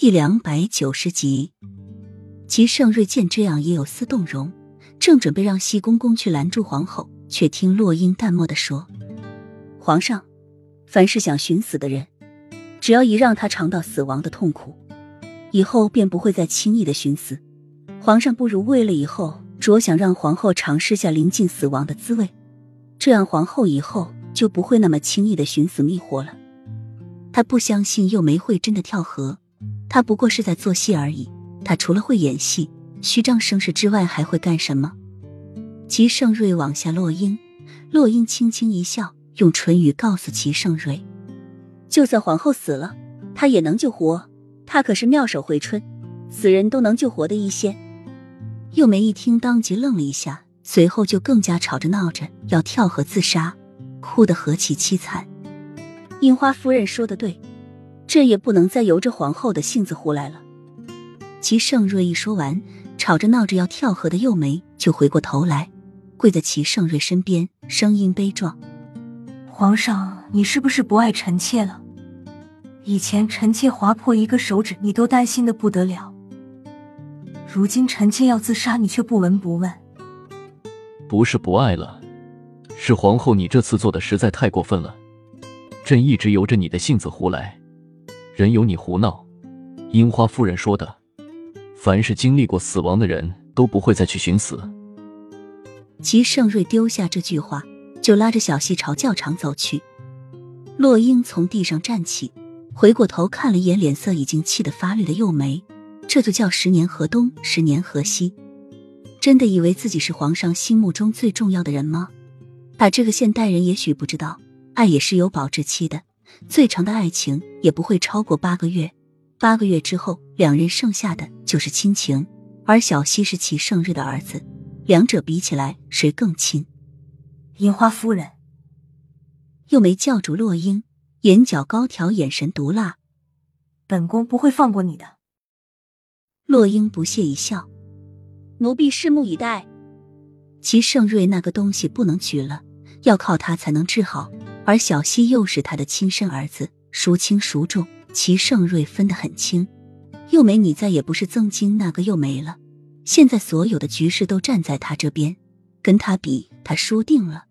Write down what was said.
第两百九十集，齐盛瑞见这样也有丝动容，正准备让西公公去拦住皇后，却听洛英淡漠的说：“皇上，凡是想寻死的人，只要一让他尝到死亡的痛苦，以后便不会再轻易的寻死。皇上不如为了以后，着想让皇后尝试下临近死亡的滋味，这样皇后以后就不会那么轻易的寻死觅活了。他不相信幼梅会真的跳河。”他不过是在做戏而已。他除了会演戏、虚张声势之外，还会干什么？齐盛瑞往下落英，落英轻轻一笑，用唇语告诉齐盛瑞：“就算皇后死了，他也能救活。他可是妙手回春，死人都能救活的医仙。”幼梅一听，当即愣了一下，随后就更加吵着闹着要跳河自杀，哭得何其凄惨。樱花夫人说的对。这也不能再由着皇后的性子胡来了。齐盛瑞一说完，吵着闹着要跳河的幼梅就回过头来，跪在齐盛瑞身边，声音悲壮：“皇上，你是不是不爱臣妾了？以前臣妾划破一个手指，你都担心的不得了。如今臣妾要自杀，你却不闻不问。不是不爱了，是皇后你这次做的实在太过分了。朕一直由着你的性子胡来。”任由你胡闹，樱花夫人说的，凡是经历过死亡的人都不会再去寻死。齐盛瑞丢下这句话，就拉着小溪朝教场走去。洛英从地上站起，回过头看了一眼脸色已经气得发绿的幼梅，这就叫十年河东，十年河西。真的以为自己是皇上心目中最重要的人吗？把这个现代人也许不知道，爱也是有保质期的。最长的爱情也不会超过八个月，八个月之后，两人剩下的就是亲情。而小溪是齐盛瑞的儿子，两者比起来，谁更亲？樱花夫人，又没叫住洛英，眼角高挑，眼神毒辣。本宫不会放过你的。洛英不屑一笑，奴婢拭目以待。齐盛瑞那个东西不能取了，要靠他才能治好。而小西又是他的亲生儿子，孰轻孰重，齐盛瑞分得很清。又没，你再也不是曾经那个又没了，现在所有的局势都站在他这边，跟他比，他输定了。